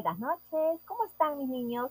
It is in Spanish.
Buenas noches, ¿cómo están mis niños?